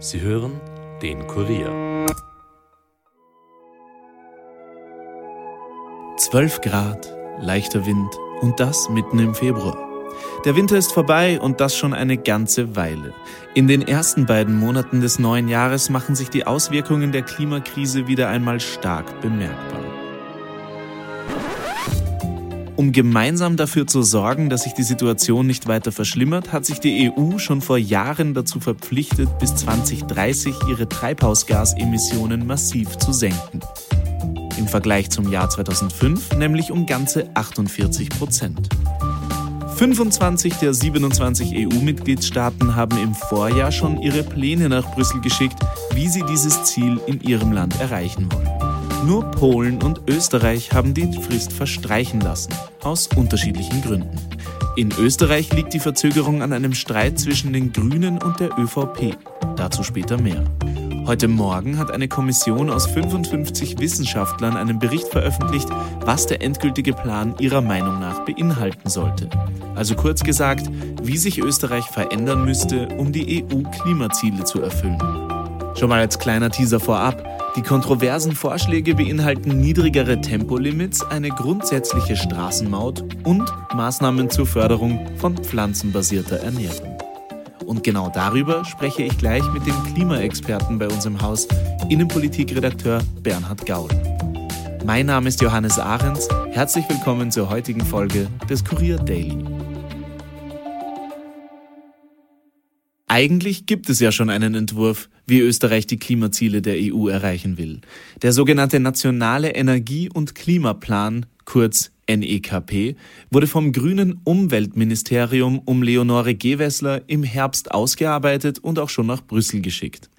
Sie hören den Kurier. 12 Grad, leichter Wind und das mitten im Februar. Der Winter ist vorbei und das schon eine ganze Weile. In den ersten beiden Monaten des neuen Jahres machen sich die Auswirkungen der Klimakrise wieder einmal stark bemerkbar. Um gemeinsam dafür zu sorgen, dass sich die Situation nicht weiter verschlimmert, hat sich die EU schon vor Jahren dazu verpflichtet, bis 2030 ihre Treibhausgasemissionen massiv zu senken. Im Vergleich zum Jahr 2005 nämlich um ganze 48 Prozent. 25 der 27 EU-Mitgliedstaaten haben im Vorjahr schon ihre Pläne nach Brüssel geschickt, wie sie dieses Ziel in ihrem Land erreichen wollen. Nur Polen und Österreich haben die Frist verstreichen lassen, aus unterschiedlichen Gründen. In Österreich liegt die Verzögerung an einem Streit zwischen den Grünen und der ÖVP. Dazu später mehr. Heute Morgen hat eine Kommission aus 55 Wissenschaftlern einen Bericht veröffentlicht, was der endgültige Plan ihrer Meinung nach beinhalten sollte. Also kurz gesagt, wie sich Österreich verändern müsste, um die EU-Klimaziele zu erfüllen. Schon mal als kleiner Teaser vorab. Die kontroversen Vorschläge beinhalten niedrigere Tempolimits, eine grundsätzliche Straßenmaut und Maßnahmen zur Förderung von pflanzenbasierter Ernährung. Und genau darüber spreche ich gleich mit dem Klimaexperten bei uns im Haus, Innenpolitikredakteur Bernhard Gaul. Mein Name ist Johannes Ahrens. Herzlich willkommen zur heutigen Folge des Kurier Daily. Eigentlich gibt es ja schon einen Entwurf, wie Österreich die Klimaziele der EU erreichen will. Der sogenannte Nationale Energie- und Klimaplan, kurz NEKP, wurde vom grünen Umweltministerium um Leonore Gewessler im Herbst ausgearbeitet und auch schon nach Brüssel geschickt.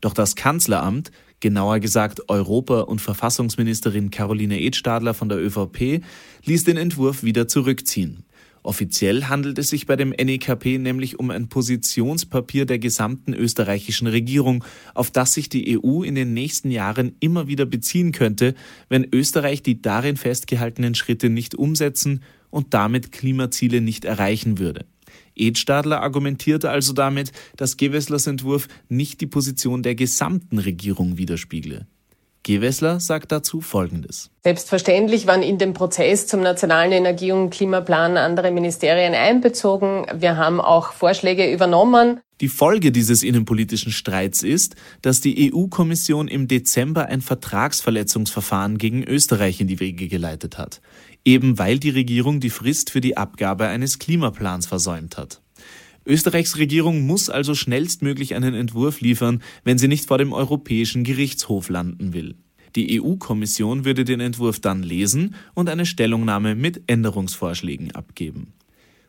Doch das Kanzleramt, genauer gesagt Europa- und Verfassungsministerin Caroline Edstadler von der ÖVP, ließ den Entwurf wieder zurückziehen. Offiziell handelt es sich bei dem NEKP nämlich um ein Positionspapier der gesamten österreichischen Regierung, auf das sich die EU in den nächsten Jahren immer wieder beziehen könnte, wenn Österreich die darin festgehaltenen Schritte nicht umsetzen und damit Klimaziele nicht erreichen würde. Edstadler argumentierte also damit, dass Gewesslers Entwurf nicht die Position der gesamten Regierung widerspiegle. Gewessler sagt dazu Folgendes. Selbstverständlich waren in den Prozess zum Nationalen Energie- und Klimaplan andere Ministerien einbezogen. Wir haben auch Vorschläge übernommen. Die Folge dieses innenpolitischen Streits ist, dass die EU-Kommission im Dezember ein Vertragsverletzungsverfahren gegen Österreich in die Wege geleitet hat, eben weil die Regierung die Frist für die Abgabe eines Klimaplans versäumt hat. Österreichs Regierung muss also schnellstmöglich einen Entwurf liefern, wenn sie nicht vor dem Europäischen Gerichtshof landen will. Die EU-Kommission würde den Entwurf dann lesen und eine Stellungnahme mit Änderungsvorschlägen abgeben.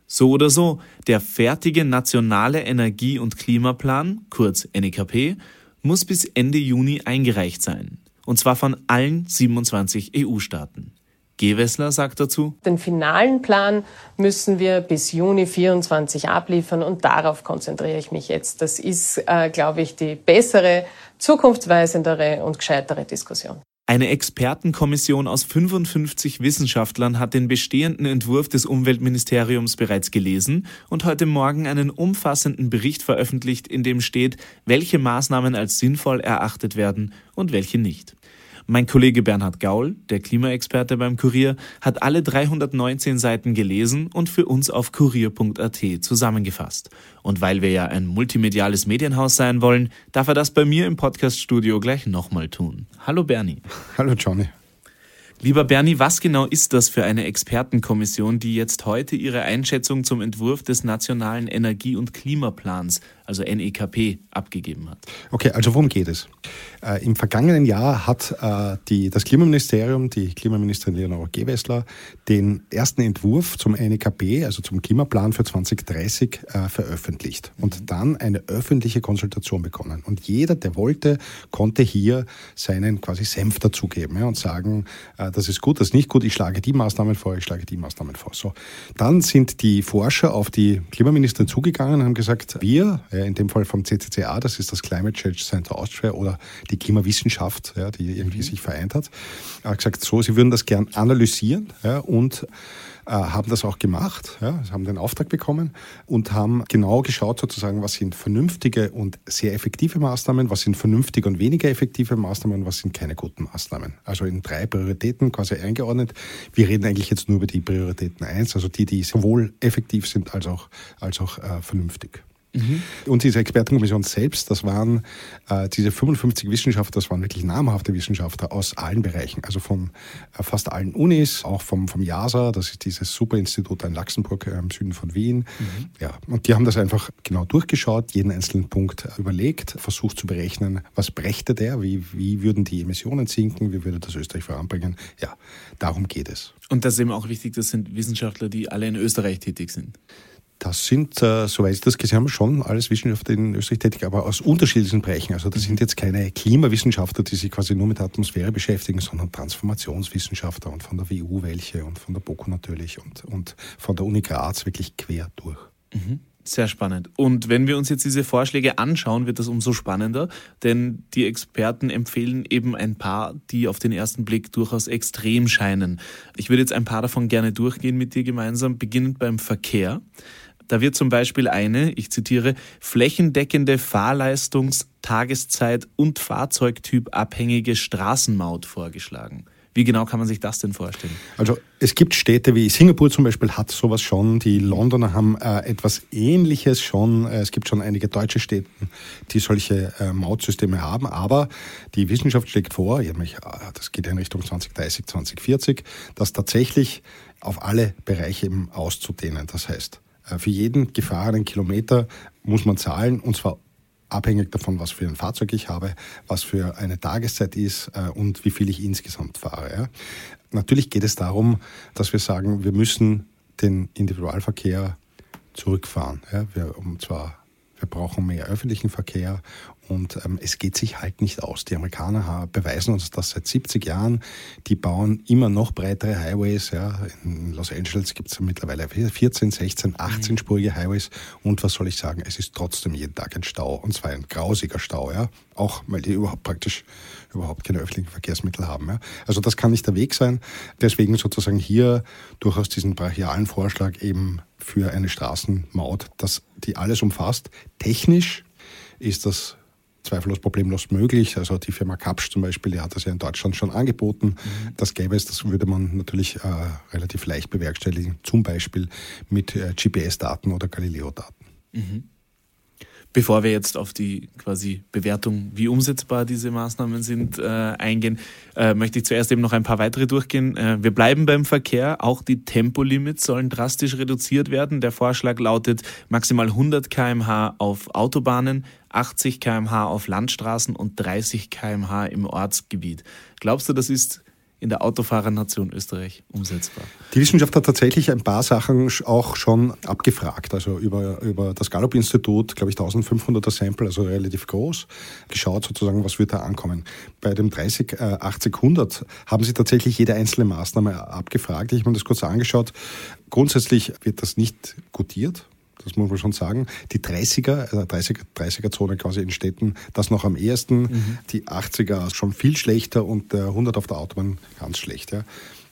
So oder so, der fertige nationale Energie- und Klimaplan, kurz NEKP, muss bis Ende Juni eingereicht sein. Und zwar von allen 27 EU-Staaten. Gewessler sagt dazu, den finalen Plan müssen wir bis Juni 24 abliefern und darauf konzentriere ich mich jetzt. Das ist, äh, glaube ich, die bessere, zukunftsweisendere und gescheitere Diskussion. Eine Expertenkommission aus 55 Wissenschaftlern hat den bestehenden Entwurf des Umweltministeriums bereits gelesen und heute Morgen einen umfassenden Bericht veröffentlicht, in dem steht, welche Maßnahmen als sinnvoll erachtet werden und welche nicht. Mein Kollege Bernhard Gaul, der Klimaexperte beim Kurier, hat alle 319 Seiten gelesen und für uns auf kurier.at zusammengefasst. Und weil wir ja ein multimediales Medienhaus sein wollen, darf er das bei mir im Podcaststudio gleich nochmal tun. Hallo Bernie. Hallo Johnny. Lieber Bernie, was genau ist das für eine Expertenkommission, die jetzt heute ihre Einschätzung zum Entwurf des Nationalen Energie- und Klimaplans, also NEKP, abgegeben hat? Okay, also worum geht es? Äh, Im vergangenen Jahr hat äh, die, das Klimaministerium, die Klimaministerin Leonore Gewessler, den ersten Entwurf zum NEKP, also zum Klimaplan für 2030, äh, veröffentlicht und mhm. dann eine öffentliche Konsultation begonnen. Und jeder, der wollte, konnte hier seinen quasi Senf dazugeben ja, und sagen, äh, das ist gut, das ist nicht gut, ich schlage die Maßnahmen vor, ich schlage die Maßnahmen vor. So. Dann sind die Forscher auf die Klimaministerin zugegangen und haben gesagt, wir, in dem Fall vom CCCA, das ist das Climate Change Center Austria oder die Klimawissenschaft, ja, die irgendwie mhm. sich vereint hat, hat gesagt, so, sie würden das gern analysieren ja, und haben das auch gemacht, ja, haben den Auftrag bekommen und haben genau geschaut sozusagen, was sind vernünftige und sehr effektive Maßnahmen, was sind vernünftige und weniger effektive Maßnahmen, was sind keine guten Maßnahmen. Also in drei Prioritäten quasi eingeordnet. Wir reden eigentlich jetzt nur über die Prioritäten eins, also die, die sowohl effektiv sind als auch, als auch äh, vernünftig. Mhm. Und diese Expertenkommission selbst, das waren äh, diese 55 Wissenschaftler, das waren wirklich namhafte Wissenschaftler aus allen Bereichen, also von äh, fast allen Unis, auch vom, vom JASA, das ist dieses Superinstitut in Luxemburg äh, im Süden von Wien. Mhm. Ja, und die haben das einfach genau durchgeschaut, jeden einzelnen Punkt überlegt, versucht zu berechnen, was brächte der, wie, wie würden die Emissionen sinken, wie würde das Österreich voranbringen. Ja, darum geht es. Und das ist eben auch wichtig, das sind Wissenschaftler, die alle in Österreich tätig sind. Das sind, äh, soweit ich das gesehen habe, schon alles Wissenschaftler in Österreich tätig, aber aus unterschiedlichen Bereichen. Also das sind jetzt keine Klimawissenschaftler, die sich quasi nur mit der Atmosphäre beschäftigen, sondern Transformationswissenschaftler und von der WU welche und von der BOKU natürlich und, und von der Uni Graz wirklich quer durch. Mhm. Sehr spannend. Und wenn wir uns jetzt diese Vorschläge anschauen, wird das umso spannender, denn die Experten empfehlen eben ein paar, die auf den ersten Blick durchaus extrem scheinen. Ich würde jetzt ein paar davon gerne durchgehen mit dir gemeinsam, beginnend beim Verkehr. Da wird zum Beispiel eine, ich zitiere, flächendeckende Fahrleistungs-, Tageszeit- und Fahrzeugtyp abhängige Straßenmaut vorgeschlagen. Wie genau kann man sich das denn vorstellen? Also es gibt Städte wie Singapur zum Beispiel hat sowas schon. Die Londoner haben äh, etwas Ähnliches schon. Äh, es gibt schon einige deutsche Städte, die solche äh, Mautsysteme haben. Aber die Wissenschaft schlägt vor, mich, äh, das geht in Richtung 2030, 2040, das tatsächlich auf alle Bereiche eben auszudehnen. Das heißt, für jeden gefahrenen Kilometer muss man zahlen und zwar abhängig davon, was für ein Fahrzeug ich habe, was für eine Tageszeit ist äh, und wie viel ich insgesamt fahre. Natürlich geht es darum, dass wir sagen, wir müssen den Individualverkehr zurückfahren. Wir, und zwar wir brauchen mehr öffentlichen Verkehr und ähm, es geht sich halt nicht aus. Die Amerikaner beweisen uns das seit 70 Jahren. Die bauen immer noch breitere Highways. Ja. In Los Angeles gibt es mittlerweile 14, 16, 18-spurige Highways. Und was soll ich sagen? Es ist trotzdem jeden Tag ein Stau. Und zwar ein grausiger Stau. Ja. Auch weil die überhaupt praktisch überhaupt keine öffentlichen Verkehrsmittel haben. Ja. Also das kann nicht der Weg sein. Deswegen sozusagen hier durchaus diesen brachialen Vorschlag eben für eine Straßenmaut, dass die alles umfasst. Technisch ist das zweifellos problemlos möglich. Also die Firma Kapsch zum Beispiel, die hat das ja in Deutschland schon angeboten. Mhm. Das gäbe es, das würde man natürlich äh, relativ leicht bewerkstelligen, zum Beispiel mit äh, GPS-Daten oder Galileo-Daten. Mhm. Bevor wir jetzt auf die quasi Bewertung, wie umsetzbar diese Maßnahmen sind, äh, eingehen, äh, möchte ich zuerst eben noch ein paar weitere durchgehen. Äh, wir bleiben beim Verkehr. Auch die Tempolimits sollen drastisch reduziert werden. Der Vorschlag lautet maximal 100 kmh auf Autobahnen, 80 kmh auf Landstraßen und 30 kmh im Ortsgebiet. Glaubst du, das ist in der Autofahrernation Österreich umsetzbar? Die Wissenschaft hat tatsächlich ein paar Sachen auch schon abgefragt, also über, über das Gallup-Institut, glaube ich, 1500er Sample, also relativ groß, geschaut sozusagen, was wird da ankommen. Bei dem 30, äh, 80, 100 haben sie tatsächlich jede einzelne Maßnahme abgefragt. Ich habe mir das kurz angeschaut. Grundsätzlich wird das nicht gutiert, das muss man schon sagen. Die 30er, also 30er, 30er Zone quasi in Städten, das noch am ehesten. Mhm. Die 80er schon viel schlechter und der 100 auf der Autobahn ganz schlecht. Ja.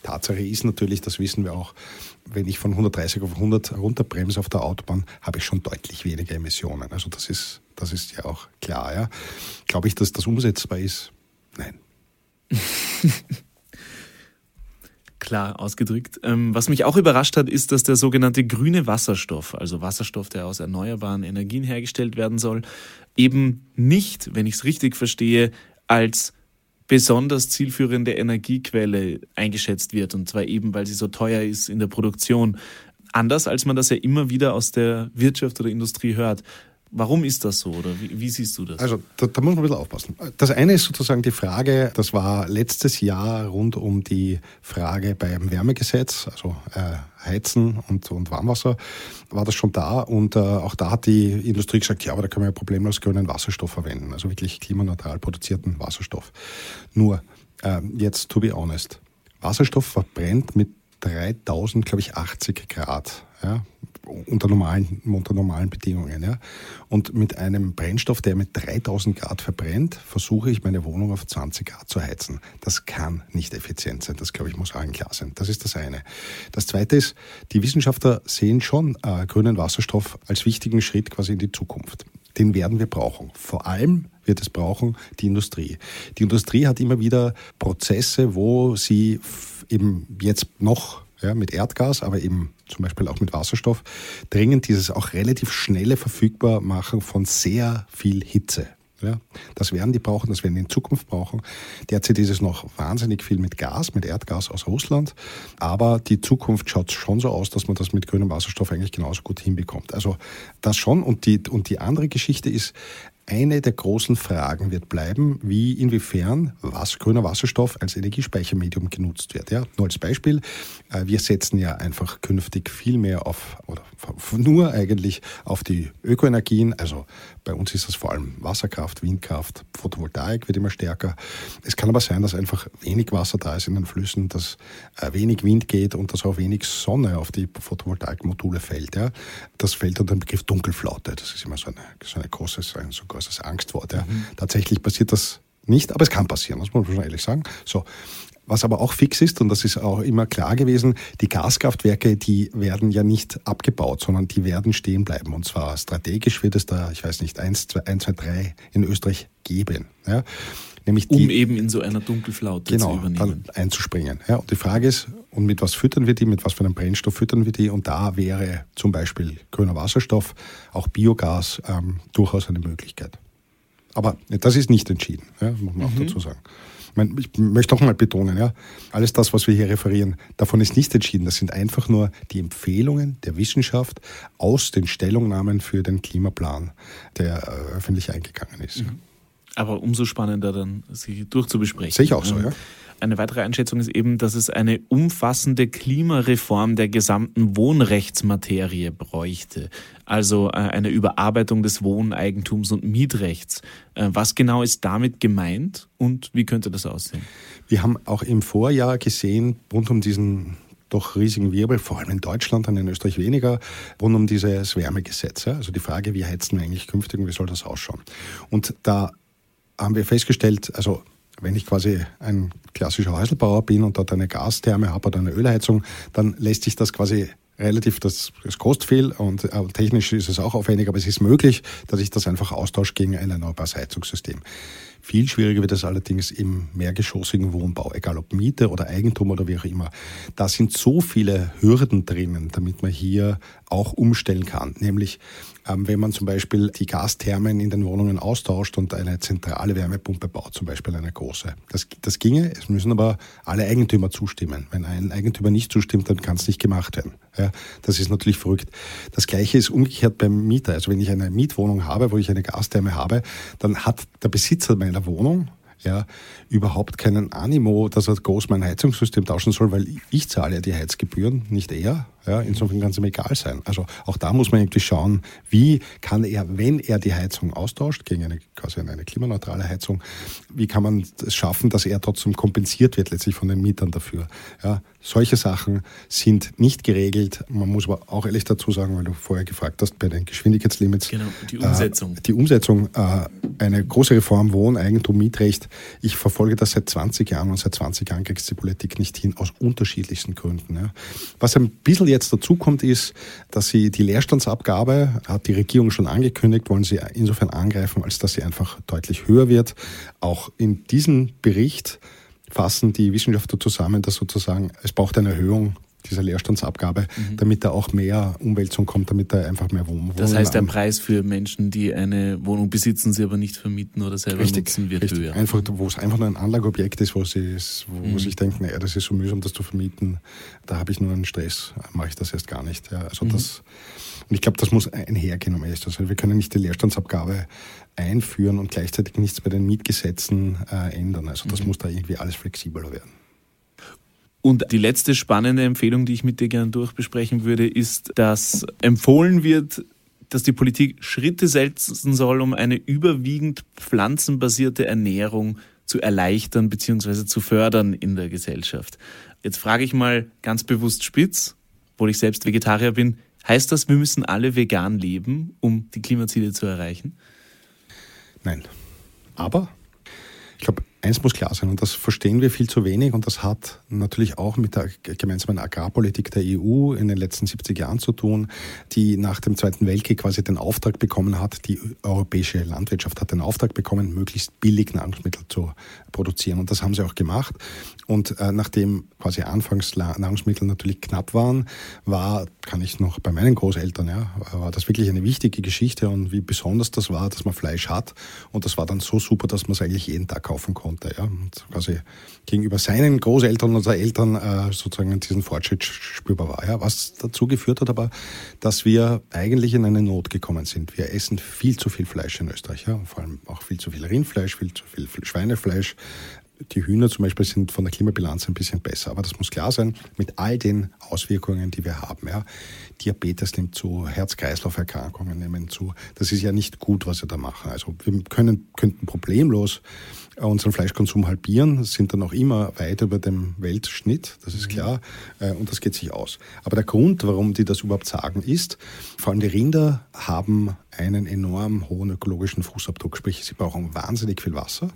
Tatsache ist natürlich, das wissen wir auch, wenn ich von 130 auf 100 runterbremse auf der Autobahn, habe ich schon deutlich weniger Emissionen. Also das ist, das ist ja auch klar. Ja. Glaube ich, dass das umsetzbar ist? Nein. klar ausgedrückt. Ähm, was mich auch überrascht hat, ist, dass der sogenannte grüne Wasserstoff, also Wasserstoff, der aus erneuerbaren Energien hergestellt werden soll, eben nicht, wenn ich es richtig verstehe, als besonders zielführende Energiequelle eingeschätzt wird. Und zwar eben, weil sie so teuer ist in der Produktion. Anders als man das ja immer wieder aus der Wirtschaft oder Industrie hört. Warum ist das so oder wie, wie siehst du das? Also da, da, muss man ein bisschen aufpassen. Das eine ist sozusagen die Frage, das war letztes Jahr rund um die Frage beim Wärmegesetz, also äh, Heizen und, und Warmwasser, war das schon da und äh, auch da hat die Industrie gesagt, ja, aber da können wir ja problemlos grünen Wasserstoff verwenden, also wirklich klimaneutral produzierten Wasserstoff. Nur, äh, jetzt to be honest, Wasserstoff verbrennt mit 3000, glaube ich, 80 Grad. Ja, unter normalen, unter normalen Bedingungen. Ja. Und mit einem Brennstoff, der mit 3000 Grad verbrennt, versuche ich meine Wohnung auf 20 Grad zu heizen. Das kann nicht effizient sein. Das, glaube ich, muss allen klar sein. Das ist das eine. Das zweite ist, die Wissenschaftler sehen schon äh, grünen Wasserstoff als wichtigen Schritt quasi in die Zukunft. Den werden wir brauchen. Vor allem wird es brauchen die Industrie. Die Industrie hat immer wieder Prozesse, wo sie eben jetzt noch ja, mit Erdgas, aber eben zum Beispiel auch mit Wasserstoff, dringend dieses auch relativ schnelle Verfügbarmachen von sehr viel Hitze. Ja, das werden die brauchen, das werden die in Zukunft brauchen. Derzeit ist es noch wahnsinnig viel mit Gas, mit Erdgas aus Russland. Aber die Zukunft schaut schon so aus, dass man das mit grünem Wasserstoff eigentlich genauso gut hinbekommt. Also das schon. Und die, und die andere Geschichte ist, eine der großen Fragen wird bleiben, wie inwiefern was, grüner Wasserstoff als Energiespeichermedium genutzt wird. Ja, nur als Beispiel, äh, wir setzen ja einfach künftig viel mehr auf, oder nur eigentlich auf die Ökoenergien. Also bei uns ist das vor allem Wasserkraft, Windkraft, Photovoltaik wird immer stärker. Es kann aber sein, dass einfach wenig Wasser da ist in den Flüssen, dass äh, wenig Wind geht und dass auch wenig Sonne auf die Photovoltaikmodule fällt. Ja. Das fällt unter den Begriff Dunkelflaute. Das ist immer so eine, so eine große, so ein großes Angstwort. Ja. Mhm. Tatsächlich passiert das nicht, aber es kann passieren, das muss man schon ehrlich sagen. So. Was aber auch fix ist, und das ist auch immer klar gewesen, die Gaskraftwerke, die werden ja nicht abgebaut, sondern die werden stehen bleiben. Und zwar strategisch wird es da, ich weiß nicht, eins, zwei, eins, zwei, drei in Österreich geben. Ja. Nämlich die, um eben in so einer Dunkelflaute genau, zu übernehmen. Dann einzuspringen. Ja, und die Frage ist, und mit was füttern wir die, mit was für einem Brennstoff füttern wir die? Und da wäre zum Beispiel grüner Wasserstoff, auch Biogas ähm, durchaus eine Möglichkeit. Aber das ist nicht entschieden, ja, muss man auch mhm. dazu sagen. Ich möchte noch mal betonen, ja, alles das, was wir hier referieren, davon ist nicht entschieden. Das sind einfach nur die Empfehlungen der Wissenschaft aus den Stellungnahmen für den Klimaplan, der äh, öffentlich eingegangen ist. Mhm. Aber umso spannender dann, sie durchzubesprechen. Sehe ich auch so, ja. Eine weitere Einschätzung ist eben, dass es eine umfassende Klimareform der gesamten Wohnrechtsmaterie bräuchte. Also äh, eine Überarbeitung des Wohneigentums und Mietrechts. Äh, was genau ist damit gemeint und wie könnte das aussehen? Wir haben auch im Vorjahr gesehen, rund um diesen doch riesigen Wirbel, vor allem in Deutschland, dann in Österreich weniger, rund um dieses Wärmegesetz. Also die Frage, wie heizen wir eigentlich künftig und wie soll das ausschauen? Und da haben wir festgestellt, also wenn ich quasi ein klassischer Häuselbauer bin und dort eine Gastherme habe oder eine Ölheizung, dann lässt sich das quasi relativ, das, das kostet viel und äh, technisch ist es auch aufwendig, aber es ist möglich, dass ich das einfach austausche gegen ein erneuerbares Heizungssystem. Viel schwieriger wird es allerdings im mehrgeschossigen Wohnbau, egal ob Miete oder Eigentum oder wie auch immer. Da sind so viele Hürden drinnen, damit man hier auch umstellen kann. Nämlich, wenn man zum Beispiel die Gasthermen in den Wohnungen austauscht und eine zentrale Wärmepumpe baut, zum Beispiel eine große. Das, das ginge, es müssen aber alle Eigentümer zustimmen. Wenn ein Eigentümer nicht zustimmt, dann kann es nicht gemacht werden. Ja, das ist natürlich verrückt. Das Gleiche ist umgekehrt beim Mieter. Also wenn ich eine Mietwohnung habe, wo ich eine Gastherme habe, dann hat der Besitzer meiner Wohnung ja, überhaupt keinen Animo, dass er groß mein Heizungssystem tauschen soll, weil ich zahle ja die Heizgebühren, nicht er. Ja, insofern kann es ihm egal sein. Also auch da muss man irgendwie schauen, wie kann er, wenn er die Heizung austauscht gegen eine quasi eine klimaneutrale Heizung, wie kann man es schaffen, dass er trotzdem kompensiert wird letztlich von den Mietern dafür. Ja, solche Sachen sind nicht geregelt. Man muss aber auch ehrlich dazu sagen, weil du vorher gefragt hast bei den Geschwindigkeitslimits. Genau, die Umsetzung. Äh, die Umsetzung, äh, eine große Reform Wohn, Eigentum, Mietrecht. Ich verfolge das seit 20 Jahren und seit 20 Jahren kriegt die Politik nicht hin, aus unterschiedlichsten Gründen. Ja. Was ein bisschen jetzt dazu kommt, ist, dass sie die Leerstandsabgabe, hat die Regierung schon angekündigt, wollen sie insofern angreifen, als dass sie einfach deutlich höher wird. Auch in diesem Bericht fassen die Wissenschaftler zusammen, dass sozusagen es braucht eine Erhöhung dieser Leerstandsabgabe, mhm. damit da auch mehr Umwälzung kommt, damit da einfach mehr Wohnungen. Das heißt, der Preis für Menschen, die eine Wohnung besitzen, sie aber nicht vermieten oder selber richtig, nutzen, wird richtig. höher. Einfach, wo es einfach nur ein Anlageobjekt ist, wo sie wo mhm. sich denken, naja, das ist so mühsam, das zu vermieten, da habe ich nur einen Stress, mache ich das erst gar nicht. Ja, also mhm. das, und ich glaube, das muss einhergehen um ehrlich Also wir können nicht die Leerstandsabgabe einführen und gleichzeitig nichts bei den Mietgesetzen äh, ändern. Also das mhm. muss da irgendwie alles flexibler werden. Und die letzte spannende Empfehlung, die ich mit dir gerne durchbesprechen würde, ist, dass empfohlen wird, dass die Politik Schritte setzen soll, um eine überwiegend pflanzenbasierte Ernährung zu erleichtern bzw. zu fördern in der Gesellschaft. Jetzt frage ich mal ganz bewusst spitz, obwohl ich selbst Vegetarier bin. Heißt das, wir müssen alle vegan leben, um die Klimaziele zu erreichen? Nein. Aber ich glaube, eins muss klar sein, und das verstehen wir viel zu wenig, und das hat natürlich auch mit der gemeinsamen Agrarpolitik der EU in den letzten 70 Jahren zu tun, die nach dem Zweiten Weltkrieg quasi den Auftrag bekommen hat, die europäische Landwirtschaft hat den Auftrag bekommen, möglichst billig Nahrungsmittel zu produzieren. Und das haben sie auch gemacht. Und äh, nachdem quasi anfangs Nahrungsmittel natürlich knapp waren, war, kann ich noch bei meinen Großeltern, ja, war das wirklich eine wichtige Geschichte und wie besonders das war, dass man Fleisch hat. Und das war dann so super, dass man es eigentlich jeden Tag kaufen konnte. Ja. Und quasi gegenüber seinen Großeltern oder Eltern äh, sozusagen diesen Fortschritt spürbar war. Ja. Was dazu geführt hat aber, dass wir eigentlich in eine Not gekommen sind. Wir essen viel zu viel Fleisch in Österreich, ja. vor allem auch viel zu viel Rindfleisch, viel zu viel Schweinefleisch die Hühner zum Beispiel sind von der Klimabilanz ein bisschen besser. Aber das muss klar sein, mit all den Auswirkungen, die wir haben. Ja. Diabetes nimmt zu, Herz-Kreislauf-Erkrankungen nehmen zu. Das ist ja nicht gut, was wir da machen. Also wir können, könnten problemlos unseren Fleischkonsum halbieren, sind dann auch immer weit über dem Weltschnitt, das ist mhm. klar, äh, und das geht sich aus. Aber der Grund, warum die das überhaupt sagen, ist, vor allem die Rinder haben einen enorm hohen ökologischen Fußabdruck, sprich sie brauchen wahnsinnig viel Wasser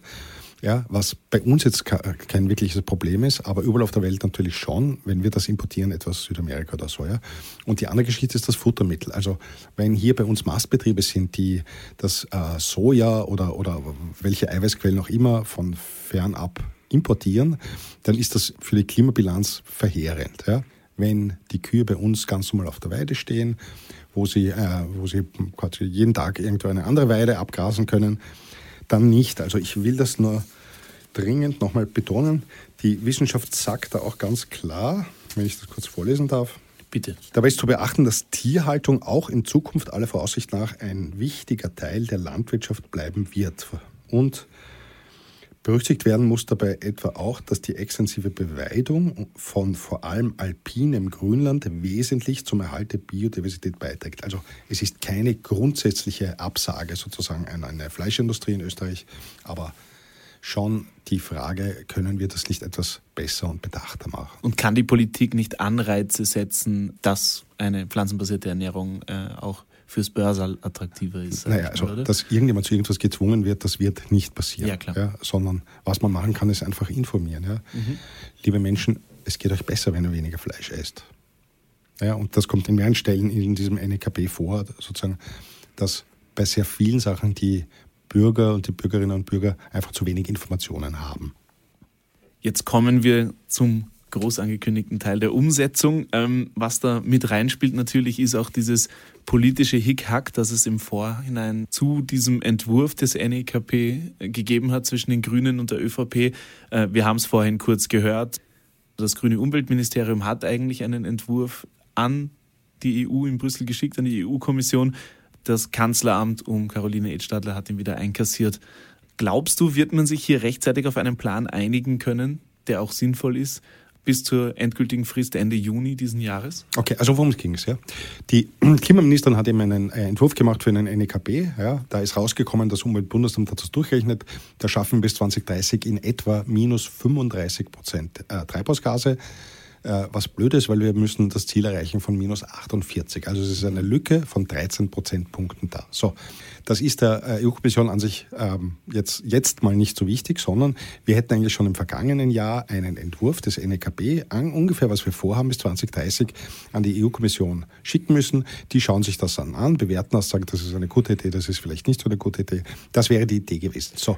ja, was bei uns jetzt kein wirkliches Problem ist, aber überall auf der Welt natürlich schon, wenn wir das importieren, etwas Südamerika oder so. Ja. Und die andere Geschichte ist das Futtermittel. Also wenn hier bei uns Mastbetriebe sind, die das äh, Soja oder, oder welche Eiweißquellen auch immer von fernab importieren, dann ist das für die Klimabilanz verheerend. Ja. Wenn die Kühe bei uns ganz normal auf der Weide stehen, wo sie, äh, wo sie jeden Tag irgendwo eine andere Weide abgrasen können, dann nicht. Also ich will das nur dringend nochmal betonen. Die Wissenschaft sagt da auch ganz klar, wenn ich das kurz vorlesen darf. Bitte. Dabei ist zu beachten, dass Tierhaltung auch in Zukunft aller Voraussicht nach ein wichtiger Teil der Landwirtschaft bleiben wird. Und Berücksichtigt werden muss dabei etwa auch, dass die extensive Beweidung von vor allem alpinem Grünland wesentlich zum Erhalt der Biodiversität beiträgt. Also es ist keine grundsätzliche Absage sozusagen an eine Fleischindustrie in Österreich, aber schon die Frage, können wir das nicht etwas besser und bedachter machen? Und kann die Politik nicht Anreize setzen, dass eine pflanzenbasierte Ernährung äh, auch fürs Börsal attraktiver ist. Naja, also, mal, dass irgendjemand zu irgendwas gezwungen wird, das wird nicht passieren. Ja, klar. Ja, sondern was man machen kann, ist einfach informieren. Ja. Mhm. Liebe Menschen, es geht euch besser, wenn ihr weniger Fleisch esst. Ja, und das kommt in mehreren Stellen in diesem NEKP vor, sozusagen, dass bei sehr vielen Sachen die Bürger und die Bürgerinnen und Bürger einfach zu wenig Informationen haben. Jetzt kommen wir zum groß angekündigten Teil der Umsetzung. Ähm, was da mit reinspielt natürlich ist auch dieses politische Hickhack, das es im Vorhinein zu diesem Entwurf des NEKP gegeben hat zwischen den Grünen und der ÖVP. Äh, wir haben es vorhin kurz gehört. Das grüne Umweltministerium hat eigentlich einen Entwurf an die EU in Brüssel geschickt, an die EU-Kommission. Das Kanzleramt um Caroline Edstadler hat ihn wieder einkassiert. Glaubst du, wird man sich hier rechtzeitig auf einen Plan einigen können, der auch sinnvoll ist? Bis zur endgültigen Frist Ende Juni diesen Jahres? Okay, also worum ging es? Ja? Die Klimaministerin hat eben einen Entwurf gemacht für einen NEKP. Ja? Da ist rausgekommen, das Umweltbundesamt hat das durchgerechnet. Da schaffen bis 2030 in etwa minus 35 Prozent äh, Treibhausgase. Äh, was blöd ist, weil wir müssen das Ziel erreichen von minus 48. Also es ist eine Lücke von 13 Prozentpunkten da. So, das ist der äh, EU-Kommission an sich ähm, jetzt, jetzt mal nicht so wichtig, sondern wir hätten eigentlich schon im vergangenen Jahr einen Entwurf des NEKB, an, ungefähr was wir vorhaben bis 2030, an die EU-Kommission schicken müssen. Die schauen sich das dann an, bewerten das, sagen, das ist eine gute Idee, das ist vielleicht nicht so eine gute Idee. Das wäre die Idee gewesen. So.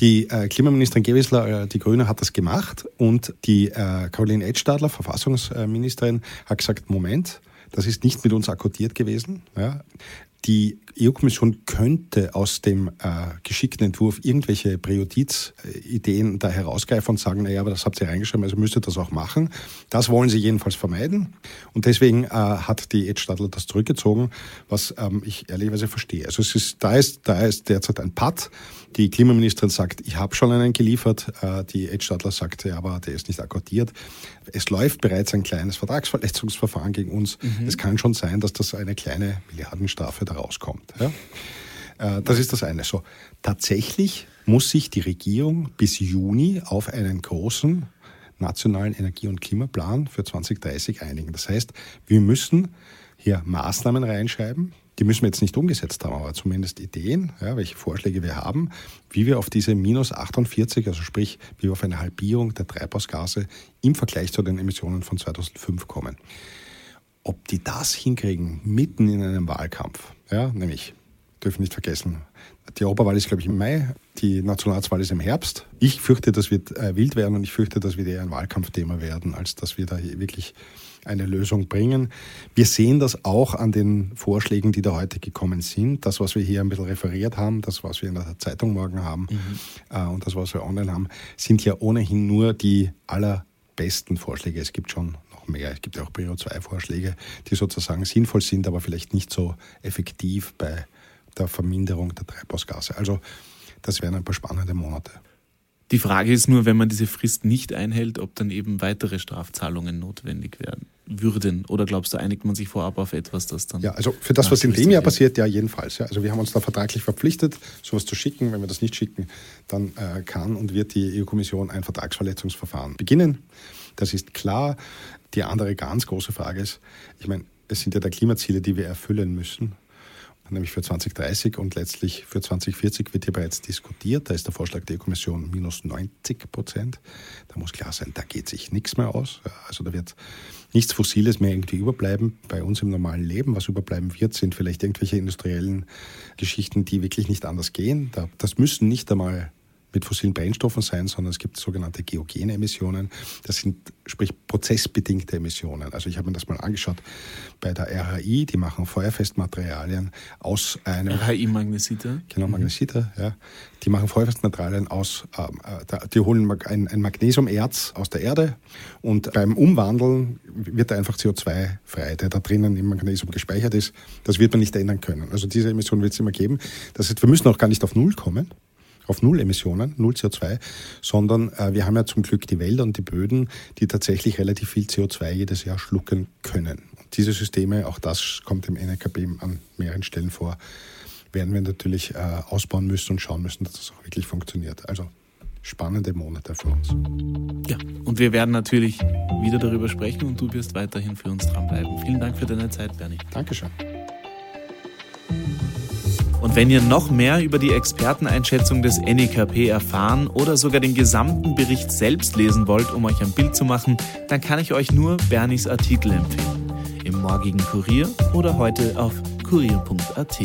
Die äh, Klimaministerin Gewissler, äh, die Grüne, hat das gemacht und die äh, Caroline Edstadler, Verfassungsministerin, hat gesagt, Moment, das ist nicht mit uns akkordiert gewesen. Ja. Die EU-Kommission könnte aus dem äh, geschickten Entwurf irgendwelche Präjudizideen da herausgreifen und sagen, naja, aber das habt ihr reingeschrieben, also müsst ihr das auch machen. Das wollen sie jedenfalls vermeiden. Und deswegen äh, hat die Ed Stadler das zurückgezogen, was ähm, ich ehrlicherweise verstehe. Also es ist, da ist, da ist derzeit ein Patt. Die Klimaministerin sagt, ich habe schon einen geliefert. Äh, die Ed Stadler sagte, aber der ist nicht akkordiert. Es läuft bereits ein kleines Vertragsverletzungsverfahren gegen uns. Mhm. Es kann schon sein, dass das eine kleine Milliardenstrafe da rauskommt. Ja? Äh, das ist das eine. So, tatsächlich muss sich die Regierung bis Juni auf einen großen nationalen Energie- und Klimaplan für 2030 einigen. Das heißt, wir müssen hier Maßnahmen reinschreiben, die müssen wir jetzt nicht umgesetzt haben, aber zumindest Ideen, ja, welche Vorschläge wir haben, wie wir auf diese minus 48, also sprich, wie wir auf eine Halbierung der Treibhausgase im Vergleich zu den Emissionen von 2005 kommen. Ob die das hinkriegen, mitten in einem Wahlkampf, ja, nämlich, dürfen nicht vergessen, die Europawahl ist, glaube ich, im Mai, die Nationalratswahl ist im Herbst. Ich fürchte, das wird äh, wild werden und ich fürchte, das wird eher ein Wahlkampfthema werden, als dass wir da wirklich eine Lösung bringen. Wir sehen das auch an den Vorschlägen, die da heute gekommen sind. Das, was wir hier ein bisschen referiert haben, das, was wir in der Zeitung morgen haben mhm. äh, und das, was wir online haben, sind ja ohnehin nur die allerbesten Vorschläge. Es gibt schon mehr. Es gibt ja auch PO2-Vorschläge, die sozusagen sinnvoll sind, aber vielleicht nicht so effektiv bei der Verminderung der Treibhausgase. Also das wären ein paar spannende Monate. Die Frage ist nur, wenn man diese Frist nicht einhält, ob dann eben weitere Strafzahlungen notwendig werden würden. Oder glaubst du, einigt man sich vorab auf etwas, das dann. Ja, also für das, was in dem Jahr passiert, ja, jedenfalls. Ja. Also wir haben uns da vertraglich verpflichtet, sowas zu schicken. Wenn wir das nicht schicken, dann äh, kann und wird die EU-Kommission ein Vertragsverletzungsverfahren beginnen. Das ist klar. Die andere ganz große Frage ist, ich meine, es sind ja die Klimaziele, die wir erfüllen müssen nämlich für 2030 und letztlich für 2040 wird hier bereits diskutiert. Da ist der Vorschlag der Kommission minus 90 Prozent. Da muss klar sein, da geht sich nichts mehr aus. Also da wird nichts Fossiles mehr irgendwie überbleiben bei uns im normalen Leben. Was überbleiben wird, sind vielleicht irgendwelche industriellen Geschichten, die wirklich nicht anders gehen. Das müssen nicht einmal mit fossilen Brennstoffen sein, sondern es gibt sogenannte geogene Emissionen. Das sind sprich prozessbedingte Emissionen. Also ich habe mir das mal angeschaut bei der RHI, die machen Feuerfestmaterialien aus einem RHI Magnesita. Genau, mhm. Magnesita, ja. Die machen Feuerfestmaterialien aus, ähm, äh, die holen ein, ein Magnesiumerz aus der Erde und beim Umwandeln wird da einfach CO2 frei, der da drinnen im Magnesium gespeichert ist. Das wird man nicht ändern können. Also diese Emission wird es immer geben. Das heißt, wir müssen auch gar nicht auf Null kommen auf Null Emissionen, Null CO2, sondern äh, wir haben ja zum Glück die Wälder und die Böden, die tatsächlich relativ viel CO2 jedes Jahr schlucken können. Und diese Systeme, auch das kommt im NRKB an mehreren Stellen vor, werden wir natürlich äh, ausbauen müssen und schauen müssen, dass das auch wirklich funktioniert. Also spannende Monate für uns. Ja, und wir werden natürlich wieder darüber sprechen und du wirst weiterhin für uns dranbleiben. Vielen Dank für deine Zeit, Bernie. Dankeschön. Und wenn ihr noch mehr über die Experteneinschätzung des NEKP erfahren oder sogar den gesamten Bericht selbst lesen wollt, um euch ein Bild zu machen, dann kann ich euch nur Bernies Artikel empfehlen. Im morgigen Kurier oder heute auf kurier.at.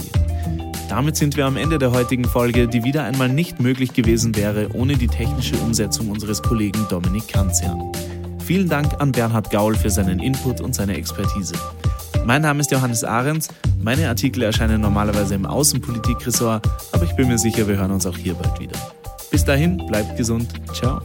Damit sind wir am Ende der heutigen Folge, die wieder einmal nicht möglich gewesen wäre ohne die technische Umsetzung unseres Kollegen Dominik Kanzian. Vielen Dank an Bernhard Gaul für seinen Input und seine Expertise. Mein Name ist Johannes Ahrens. Meine Artikel erscheinen normalerweise im Außenpolitik-Ressort, aber ich bin mir sicher, wir hören uns auch hier bald wieder. Bis dahin, bleibt gesund. Ciao.